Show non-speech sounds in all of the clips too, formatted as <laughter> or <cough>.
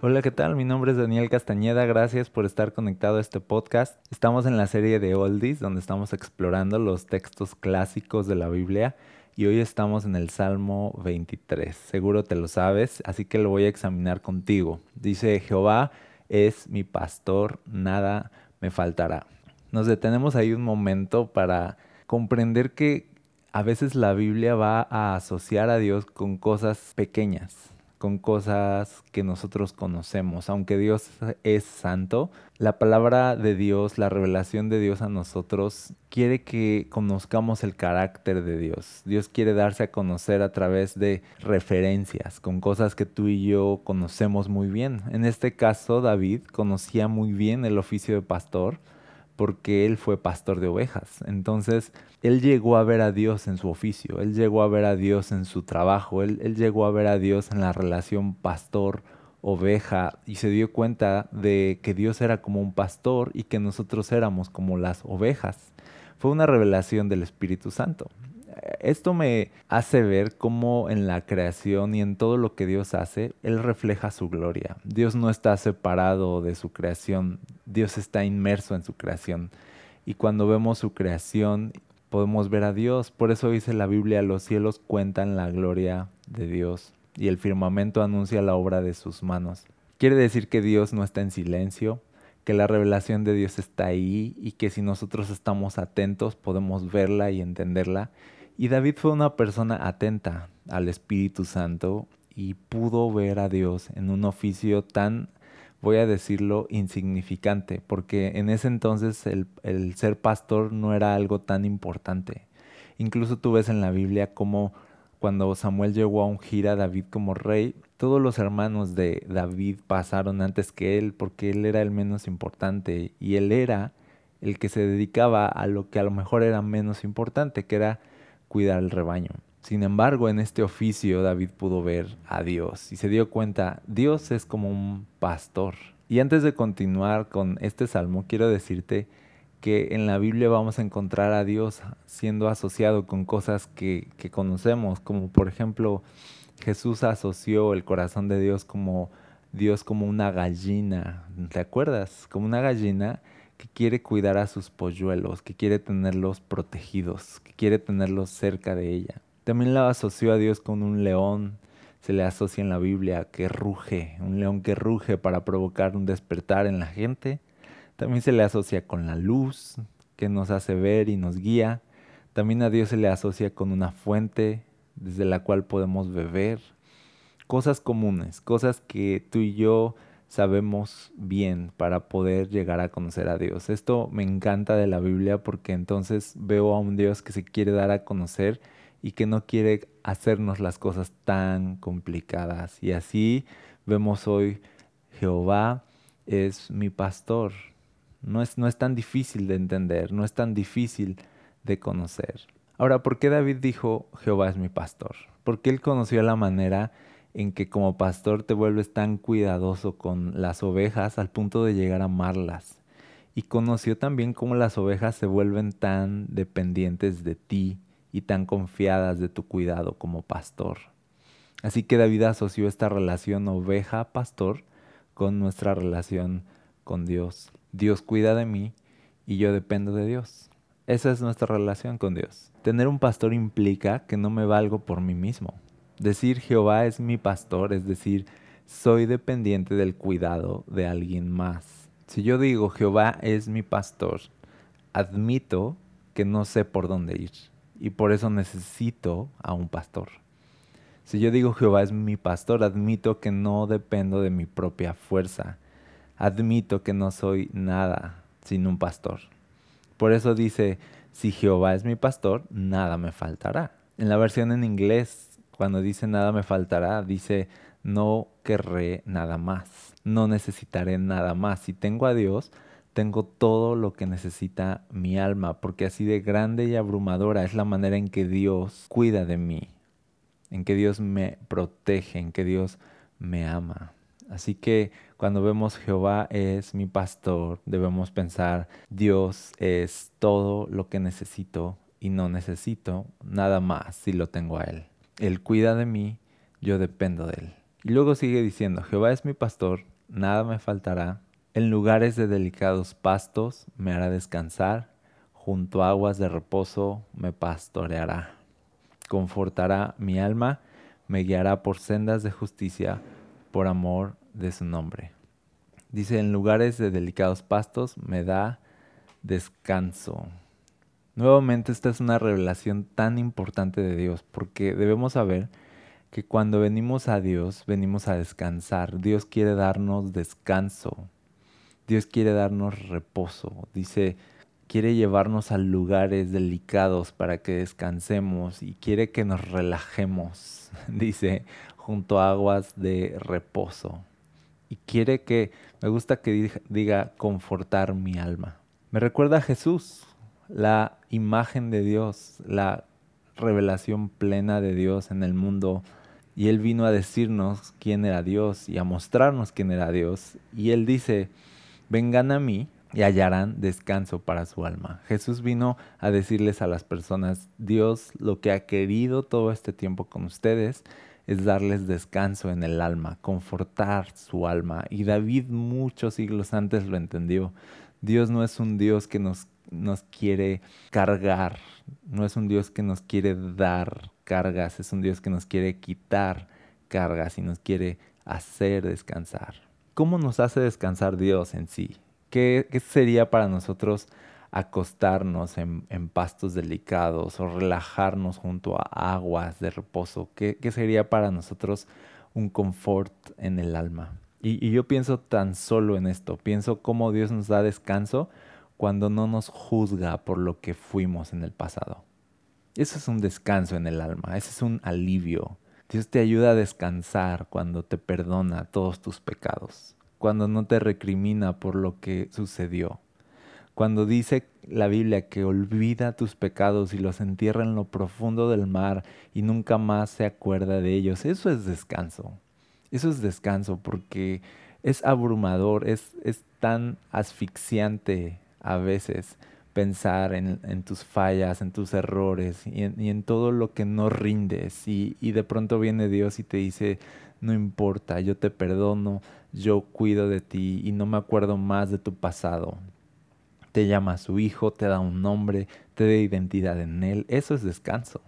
Hola, ¿qué tal? Mi nombre es Daniel Castañeda, gracias por estar conectado a este podcast. Estamos en la serie de Oldies, donde estamos explorando los textos clásicos de la Biblia y hoy estamos en el Salmo 23. Seguro te lo sabes, así que lo voy a examinar contigo. Dice, Jehová es mi pastor, nada me faltará. Nos detenemos ahí un momento para comprender que a veces la Biblia va a asociar a Dios con cosas pequeñas, con cosas que nosotros conocemos. Aunque Dios es santo, la palabra de Dios, la revelación de Dios a nosotros, quiere que conozcamos el carácter de Dios. Dios quiere darse a conocer a través de referencias, con cosas que tú y yo conocemos muy bien. En este caso, David conocía muy bien el oficio de pastor porque él fue pastor de ovejas. Entonces, él llegó a ver a Dios en su oficio, él llegó a ver a Dios en su trabajo, él, llegó a ver a Dios en la relación pastor-oveja y se dio cuenta de que Dios era como un pastor y que nosotros éramos como las ovejas. Fue una revelación del Espíritu Santo. Esto me hace ver cómo en la creación y en todo lo que Dios hace, Él refleja su gloria. Dios no está separado de su creación, Dios está inmerso en su creación. Y cuando vemos su creación, podemos ver a Dios. Por eso dice la Biblia, los cielos cuentan la gloria de Dios y el firmamento anuncia la obra de sus manos. Quiere decir que Dios no está en silencio, que la revelación de Dios está ahí y que si nosotros estamos atentos podemos verla y entenderla. Y David fue una persona atenta al Espíritu Santo y pudo ver a Dios en un oficio tan, voy a decirlo, insignificante, porque en ese entonces el, ser pastor no era algo tan importante. Incluso tú ves en la Biblia como cuando Samuel llegó a ungir a David como rey, todos los hermanos de David pasaron antes que él porque él era el menos importante y él era el que se dedicaba a lo que a lo mejor era menos importante, que era cuidar el rebaño. Sin embargo, en este oficio David pudo ver a Dios y se dio cuenta, Dios es como un pastor. Y antes de continuar con este salmo, quiero decirte que en la Biblia vamos a encontrar a Dios siendo asociado con cosas que, que conocemos, como por ejemplo Jesús asoció el corazón de Dios como Dios como una gallina, ¿te acuerdas? Como una gallina que quiere cuidar a sus polluelos, que quiere tenerlos protegidos, que quiere tenerlos cerca de ella. También la asoció a Dios con un león, se le asocia en la Biblia que ruge, un león que ruge para provocar un despertar en la gente. También se le asocia con la luz, que nos hace ver y nos guía. También a Dios se le asocia con una fuente desde la cual podemos beber. Cosas comunes, cosas que tú y yo sabemos bien para poder llegar a conocer a Dios. Esto me encanta de la Biblia porque entonces veo a un Dios que se quiere dar a conocer y que no quiere hacernos las cosas tan complicadas. Y así vemos hoy Jehová es mi pastor. No es, no es tan difícil de entender, no es tan difícil de conocer. Ahora, ¿por qué David dijo Jehová es mi pastor? Porque él conoció la manera en que como pastor te vuelves tan cuidadoso con las ovejas al punto de llegar a amarlas. Y conoció también cómo las ovejas se vuelven tan dependientes de ti y tan confiadas de tu cuidado como pastor. Así que David asoció esta relación oveja-pastor con nuestra relación con Dios. Dios cuida de mí y yo dependo de Dios. Esa es nuestra relación con Dios. Tener un pastor implica que no me valgo por mí mismo. Decir Jehová es mi pastor, es decir, soy dependiente del cuidado de alguien más. Si yo digo Jehová es mi pastor, admito que no sé por dónde ir y por eso necesito a un pastor. Si yo digo Jehová es mi pastor, admito que no dependo de mi propia fuerza. admito que no soy nada sin un pastor. Por eso dice, si Jehová es mi pastor, nada me faltará. En la versión en inglés, cuando dice nada me faltará, dice no querré nada más, no necesitaré nada más. Si tengo a Dios, tengo todo lo que necesita mi alma, porque así de grande y abrumadora es la manera en que Dios cuida de mí, en que Dios me protege, en que Dios me ama. Así que cuando vemos Jehová es mi pastor, debemos pensar Dios es todo lo que necesito y no necesito nada más si lo tengo a Él. Él cuida de mí, yo dependo de Él. Y luego sigue diciendo, Jehová es mi pastor, nada me faltará. En lugares de delicados pastos me hará descansar, junto a aguas de reposo me pastoreará. Confortará mi alma, me guiará por sendas de justicia, por amor de su nombre. Dice, en lugares de delicados pastos me da descanso. Nuevamente esta es una revelación tan importante de Dios, porque debemos saber que cuando venimos a Dios, venimos a descansar. Dios quiere darnos descanso. Dios quiere darnos reposo. Dice, quiere llevarnos a lugares delicados para que descansemos y quiere que nos relajemos, <laughs> dice, junto a aguas de reposo. Y quiere que, me gusta que diga, confortar mi alma. Me recuerda a Jesús, la imagen de Dios, la revelación plena de Dios en el mundo y Él vino a decirnos quién era Dios y a mostrarnos quién era Dios. Y Él dice, vengan a mí y hallarán descanso para su alma. Jesús vino a decirles a las personas, Dios lo que ha querido todo este tiempo con ustedes es darles descanso en el alma, confortar su alma. Y David muchos siglos antes lo entendió. Dios no es un Dios que nos, nos quiere cargar, no es un Dios que nos quiere dar cargas, es un Dios que nos quiere quitar cargas y nos quiere hacer descansar. ¿Cómo nos hace descansar Dios en sí? ¿Qué, sería para nosotros acostarnos en, pastos delicados o relajarnos junto a aguas de reposo? ¿Qué, sería para nosotros un confort en el alma? Y, yo pienso tan solo en esto, pienso cómo Dios nos da descanso cuando no nos juzga por lo que fuimos en el pasado. Eso es un descanso en el alma, ese es un alivio. Dios te ayuda a descansar cuando te perdona todos tus pecados, cuando no te recrimina por lo que sucedió, cuando dice la Biblia que olvida tus pecados y los entierra en lo profundo del mar y nunca más se acuerda de ellos. Eso es descanso. Eso es descanso porque es abrumador, es, es tan asfixiante a veces pensar en, tus fallas, en tus errores y en, todo lo que no rindes. Y, de pronto viene Dios y te dice, no importa, yo te perdono, yo cuido de ti y no me acuerdo más de tu pasado. Te llama a su hijo, te da un nombre, te da identidad en él. Eso es descanso.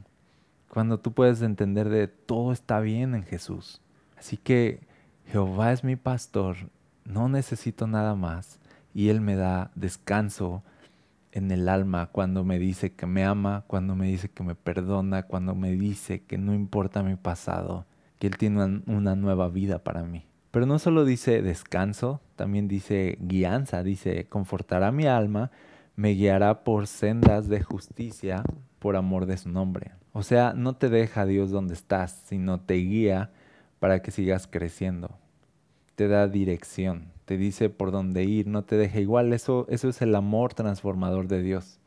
Cuando tú puedes entender de todo está bien en Jesús. Así que Jehová es mi pastor, no necesito nada más y Él me da descanso en el alma cuando me dice que me ama, cuando me dice que me perdona, cuando me dice que no importa mi pasado, que Él tiene una, nueva vida para mí. Pero no solo dice descanso, también dice guianza, dice confortará mi alma, me guiará por sendas de justicia por amor de su nombre. O sea, no te deja Dios donde estás, sino te guía para que sigas creciendo. Te da dirección, te dice por dónde ir, no te deja igual. Eso, eso es el amor transformador de Dios.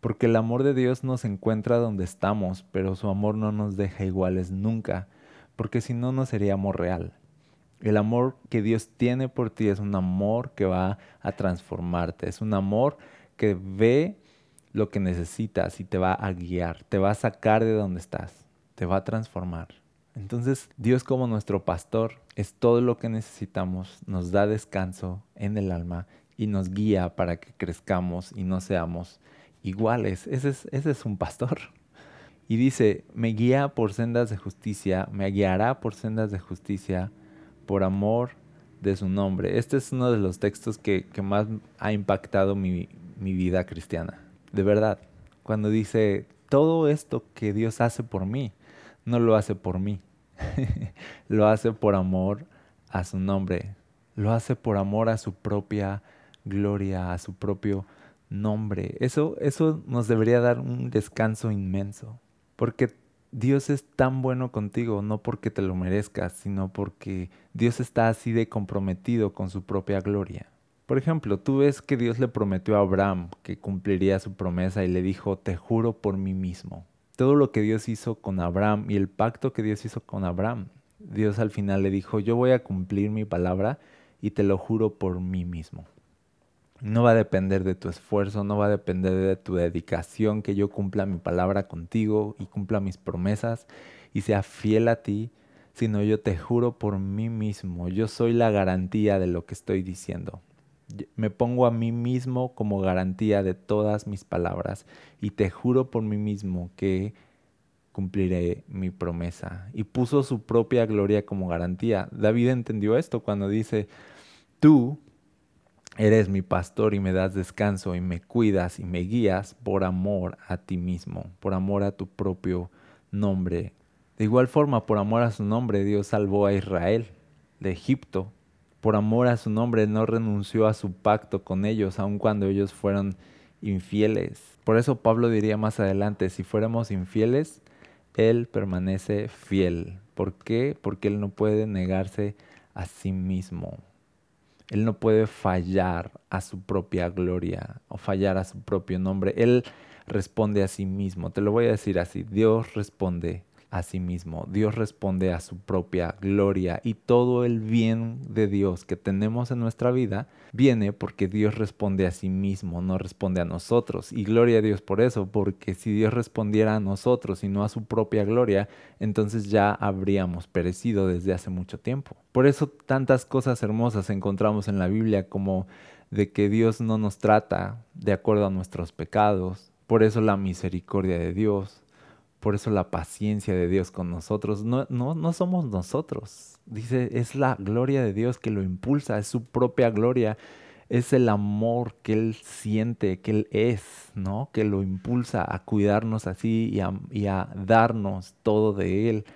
Porque el amor de Dios nos encuentra donde estamos, pero su amor no nos deja iguales nunca, porque si no, no sería amor real. El amor que Dios tiene por ti es un amor que va a transformarte, es un amor que ve lo que necesitas y te va a guiar, te va a sacar de donde estás, te va a transformar. Entonces Dios como nuestro pastor es todo lo que necesitamos, nos da descanso en el alma y nos guía para que crezcamos y no seamos iguales. Ese es, ese es un pastor. Y dice, me guía por sendas de justicia, me guiará por sendas de justicia, por amor de su nombre. Este es uno de los textos que, más ha impactado mi vida cristiana. De verdad, cuando dice, todo esto que Dios hace por mí, no lo hace por mí, <laughs> lo hace por amor a su nombre. lo hace por amor a su propia gloria, a su propio nombre. Eso, eso nos debería dar un descanso inmenso, porque Dios es tan bueno contigo, no porque te lo merezcas, sino porque Dios está así de comprometido con su propia gloria. Por ejemplo, tú ves que Dios le prometió a Abraham que cumpliría su promesa y le dijo, te juro por mí mismo. Todo lo que Dios hizo con Abraham y el pacto que Dios hizo con Abraham, Dios al final le dijo, yo voy a cumplir mi palabra y te lo juro por mí mismo. No va a depender de tu esfuerzo, no va a depender de tu dedicación que yo cumpla mi palabra contigo y cumpla mis promesas y sea fiel a ti, sino yo te juro por mí mismo, yo soy la garantía de lo que estoy diciendo. Me pongo a mí mismo como garantía de todas mis palabras y te juro por mí mismo que cumpliré mi promesa. Y puso su propia gloria como garantía. David entendió esto cuando dice, tú Eres mi pastor y me das descanso y me cuidas y me guías por amor a ti mismo, por amor a tu propio nombre. De igual forma, por amor a su nombre, Dios salvó a Israel de Egipto. Por amor a su nombre, no renunció a su pacto con ellos, aun cuando ellos fueron infieles. Por eso Pablo diría más adelante, si fuéramos infieles, Él permanece fiel. ¿Por qué? Porque Él no puede negarse a sí mismo. Él no puede fallar a su propia gloria o fallar a su propio nombre. Él responde a sí mismo. Te lo voy a decir así. Dios responde a sí mismo. Dios responde a su propia gloria y todo el bien de Dios que tenemos en nuestra vida viene porque Dios responde a sí mismo, no responde a nosotros. Y gloria a Dios por eso, porque si Dios respondiera a nosotros y no a su propia gloria, entonces ya habríamos perecido desde hace mucho tiempo. Por eso tantas cosas hermosas encontramos en la Biblia como de que Dios no nos trata de acuerdo a nuestros pecados, por eso la misericordia de Dios, por eso la paciencia de Dios con nosotros. No, no, no somos nosotros. Dice, es la gloria de Dios que lo impulsa, es su propia gloria, es el amor que Él siente, que Él es, ¿no? Que lo impulsa a cuidarnos así y a, y a darnos todo de Él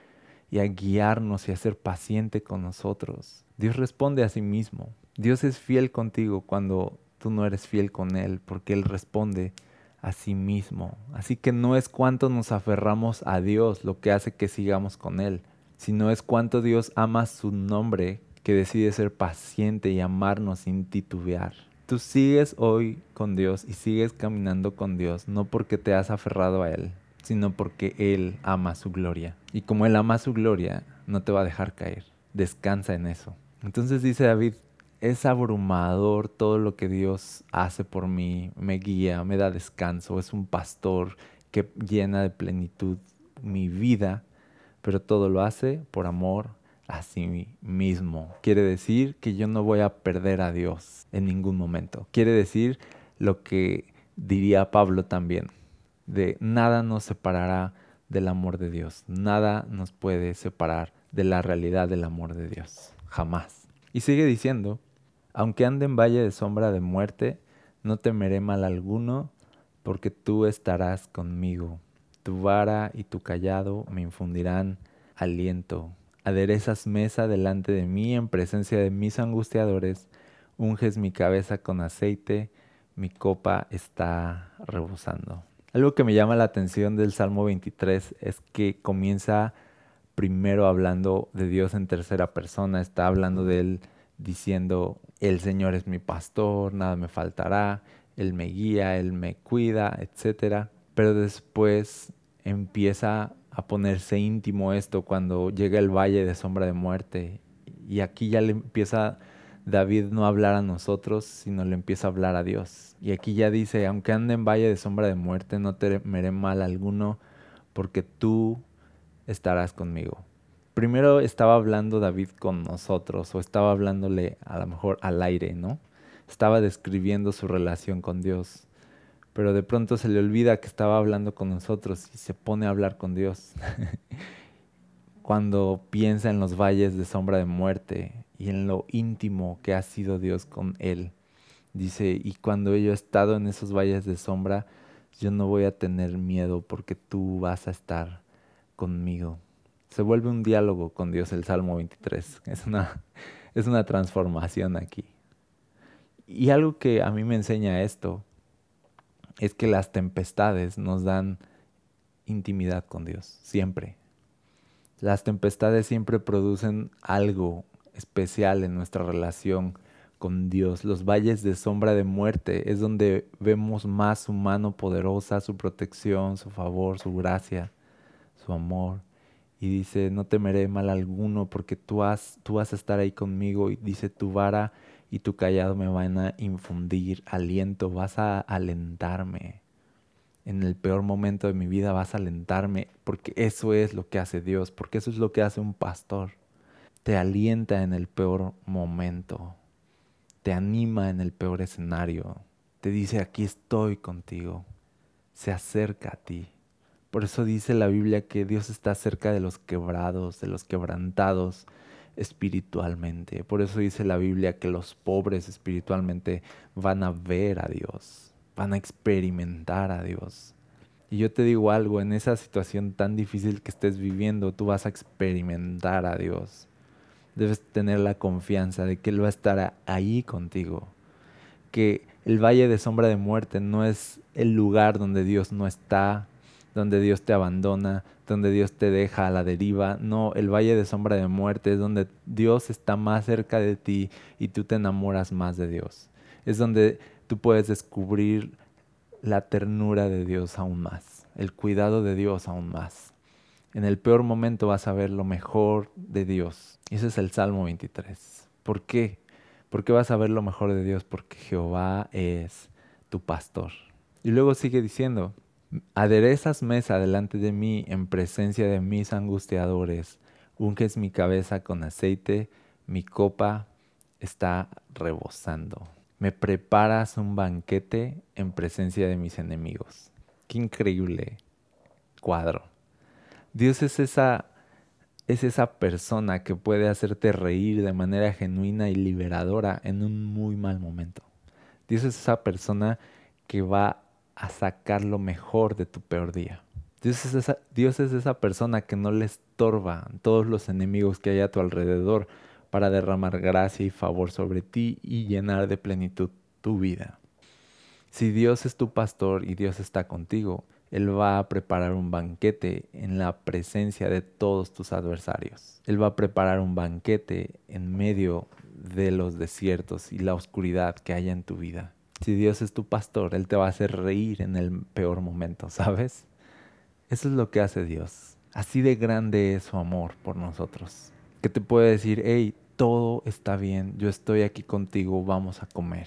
y a guiarnos y a ser paciente con nosotros. Dios responde a sí mismo. Dios es fiel contigo cuando tú no eres fiel con Él, porque Él responde a sí mismo. Así que no es cuánto nos aferramos a Dios lo que hace que sigamos con Él, sino es cuánto Dios ama su nombre que decide ser paciente y amarnos sin titubear. Tú sigues hoy con Dios y sigues caminando con Dios, no porque te has aferrado a Él, sino porque Él ama su gloria. Y como Él ama su gloria, no te va a dejar caer. Descansa en eso. Entonces dice David, es abrumador todo lo que Dios hace por mí, me guía, me da descanso, es un pastor que llena de plenitud mi vida, pero todo lo hace por amor a sí mismo. Quiere decir que yo no voy a perder a Dios en ningún momento. Quiere decir lo que diría Pablo también, de nada nos separará del amor de Dios, nada nos puede separar de la realidad del amor de Dios, jamás. Y sigue diciendo, aunque ande en valle de sombra de muerte, no temeré mal alguno, porque tú estarás conmigo. Tu vara y tu callado me infundirán aliento. Aderezas mesa delante de mí en presencia de mis angustiadores, unges mi cabeza con aceite, mi copa está rebosando. Algo que me llama la atención del Salmo 23 es que comienza primero hablando de Dios en tercera persona, está hablando de Él diciendo, el Señor es mi pastor, nada me faltará, Él me guía, Él me cuida, etc. Pero después empieza a ponerse íntimo esto cuando llega el valle de sombra de muerte. Y aquí ya le empieza David no a hablar a nosotros, sino le empieza a hablar a Dios. Y aquí ya dice, aunque ande en valle de sombra de muerte, no temeré mal alguno, porque tú estarás conmigo primero estaba hablando David con nosotros o estaba hablándole a lo mejor al aire, ¿no? Estaba describiendo su relación con Dios, pero de pronto se le olvida que estaba hablando con nosotros y se pone a hablar con Dios. <laughs> Cuando piensa en los valles de sombra de muerte y en lo íntimo que ha sido Dios con él, dice, y cuando yo he estado en esos valles de sombra, yo no voy a tener miedo porque tú vas a estar conmigo se vuelve un diálogo con Dios el Salmo 23. Es una, <laughs> es una transformación aquí. Y algo que a mí me enseña esto es que las tempestades nos dan intimidad con Dios, siempre. Las tempestades siempre producen algo especial en nuestra relación con Dios. Los valles de sombra de muerte es donde vemos más su mano poderosa, su protección, su favor, su gracia, su amor. Y dice, no temeré mal alguno porque tú, has, tú vas a estar ahí conmigo. Y dice, tu vara y tu callado me van a infundir aliento, vas a alentarme. En el peor momento de mi vida vas a alentarme, porque eso es lo que hace Dios, porque eso es lo que hace un pastor. Te alienta en el peor momento, te anima en el peor escenario, te dice, aquí estoy contigo, se acerca a ti. Por eso dice la Biblia que Dios está cerca de los quebrados, de los quebrantados, espiritualmente. Por eso dice la Biblia que los pobres espiritualmente van a ver a Dios, van a experimentar a Dios. Y yo te digo algo, en esa situación tan difícil que estés viviendo, tú vas a experimentar a Dios. Debes tener la confianza de que Él va a estar ahí contigo. Que el valle de sombra de muerte no es el lugar donde Dios no está, donde Dios te abandona, donde Dios te deja a la deriva. No, el valle de sombra de muerte es donde Dios está más cerca de ti y tú te enamoras más de Dios. Es donde tú puedes descubrir la ternura de Dios aún más, el cuidado de Dios aún más. En el peor momento vas a ver lo mejor de Dios. Ese es el Salmo 23. ¿Por qué? ¿Por qué vas a ver lo mejor de Dios? Porque Jehová es tu pastor. Y luego sigue diciendo, Aderezas mesa delante de mí en presencia de mis angustiadores. Unges mi cabeza con aceite, mi copa está rebosando. Me preparas un banquete en presencia de mis enemigos. Qué increíble cuadro. Dios es esa es esa persona que puede hacerte reír de manera genuina y liberadora en un muy mal momento. Dios es esa persona que va a sacar lo mejor de tu peor día. Dios es, esa, persona que no le estorba todos los enemigos que hay a tu alrededor para derramar gracia y favor sobre ti y llenar de plenitud tu vida. Si Dios es tu pastor y Dios está contigo, Él va a preparar un banquete en la presencia de todos tus adversarios. Él va a preparar un banquete en medio de los desiertos y la oscuridad que haya en tu vida. Si Dios es tu pastor, Él te va a hacer reír en el peor momento, ¿sabes? Eso es lo que hace Dios. Así de grande es su amor por nosotros. Que te puede decir, hey, todo está bien, yo estoy aquí contigo, vamos a comer.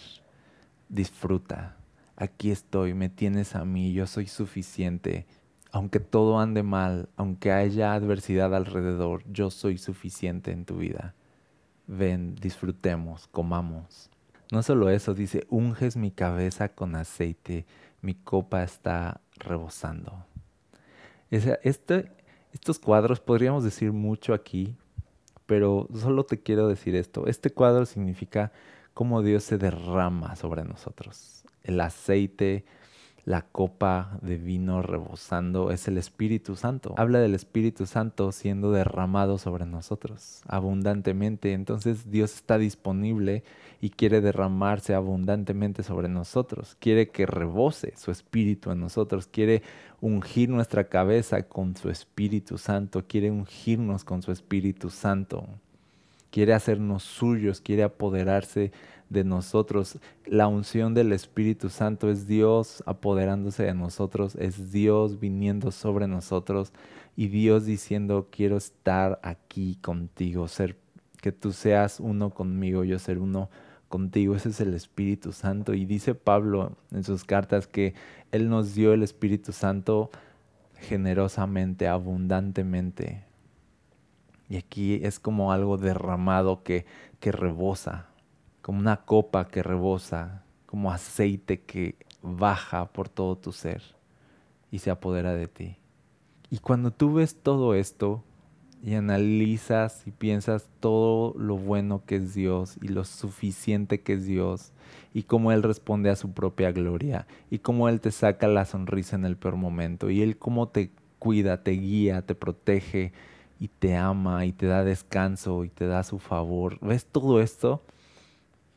Disfruta, aquí estoy, me tienes a mí, yo soy suficiente. Aunque todo ande mal, aunque haya adversidad alrededor, yo soy suficiente en tu vida. Ven, disfrutemos, comamos. No solo eso, dice, unges mi cabeza con aceite, mi copa está rebosando. Este, estos cuadros podríamos decir mucho aquí, pero solo te quiero decir esto. Este cuadro significa cómo Dios se derrama sobre nosotros. El aceite la copa de vino rebosando es el Espíritu Santo. Habla del Espíritu Santo siendo derramado sobre nosotros abundantemente. Entonces Dios está disponible y quiere derramarse abundantemente sobre nosotros. Quiere que rebose su Espíritu en nosotros. Quiere ungir nuestra cabeza con su Espíritu Santo. Quiere ungirnos con su Espíritu Santo. Quiere hacernos suyos. Quiere apoderarse de nosotros. La unción del Espíritu Santo es Dios apoderándose de nosotros, es Dios viniendo sobre nosotros y Dios diciendo, quiero estar aquí contigo, ser que tú seas uno conmigo, yo ser uno contigo. Ese es el Espíritu Santo. Y dice Pablo en sus cartas que Él nos dio el Espíritu Santo generosamente, abundantemente. Y aquí es como algo derramado que, que rebosa, como una copa que rebosa, como aceite que baja por todo tu ser y se apodera de ti. Y cuando tú ves todo esto y analizas y piensas todo lo bueno que es Dios y lo suficiente que es Dios y cómo Él responde a su propia gloria y cómo Él te saca la sonrisa en el peor momento y Él cómo te cuida, te guía, te protege, y te ama y te da descanso y te da su favor. ¿Ves todo esto?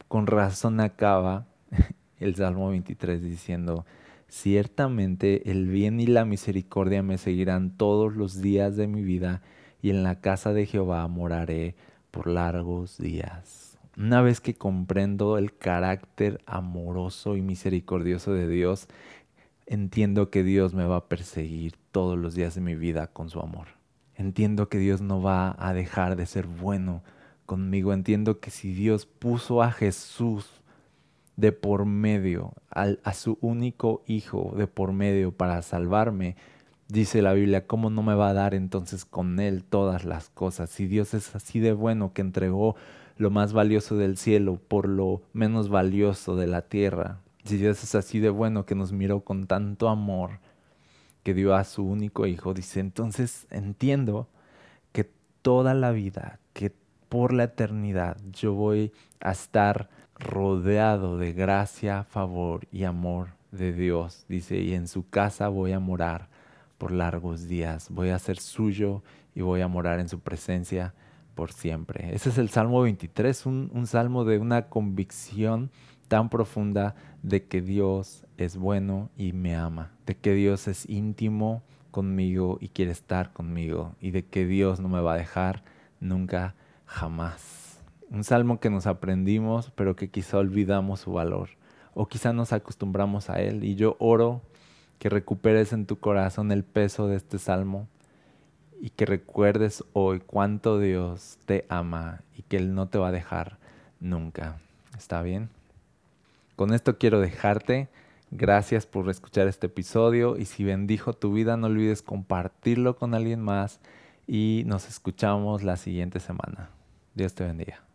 Con razón acaba <laughs> el Salmo 23 diciendo, ciertamente el bien y la misericordia me seguirán todos los días de mi vida y en la casa de Jehová moraré por largos días. Una vez que comprendo el carácter amoroso y misericordioso de Dios, entiendo que Dios me va a perseguir todos los días de mi vida con su amor. Entiendo que Dios no va a dejar de ser bueno conmigo. Entiendo que si Dios puso a Jesús de por medio, a su único hijo de por medio para salvarme, dice la Biblia, ¿cómo no me va a dar entonces con él todas las cosas? Si Dios es así de bueno que entregó lo más valioso del cielo por lo menos valioso de la tierra, si Dios es así de bueno que nos miró con tanto amor, que dio a su único hijo, dice, entonces entiendo que toda la vida, por la eternidad yo voy a estar rodeado de gracia, favor y amor de Dios, dice, y en su casa voy a morar por largos días, voy a ser suyo y voy a morar en su presencia por siempre. Ese es el Salmo 23, un, un salmo de una convicción tan profunda de que Dios es bueno y me ama, de que Dios es íntimo conmigo y quiere estar conmigo y de que Dios no me va a dejar nunca, jamás. Un salmo que nos aprendimos pero que quizá olvidamos su valor o quizá nos acostumbramos a él y yo oro que recuperes en tu corazón el peso de este salmo y que recuerdes hoy cuánto Dios te ama y que Él no te va a dejar nunca. ¿Está bien? Con esto quiero dejarte. Gracias por escuchar este episodio y si bendijo tu vida no olvides compartirlo con alguien más y nos escuchamos la siguiente semana. Dios te bendiga.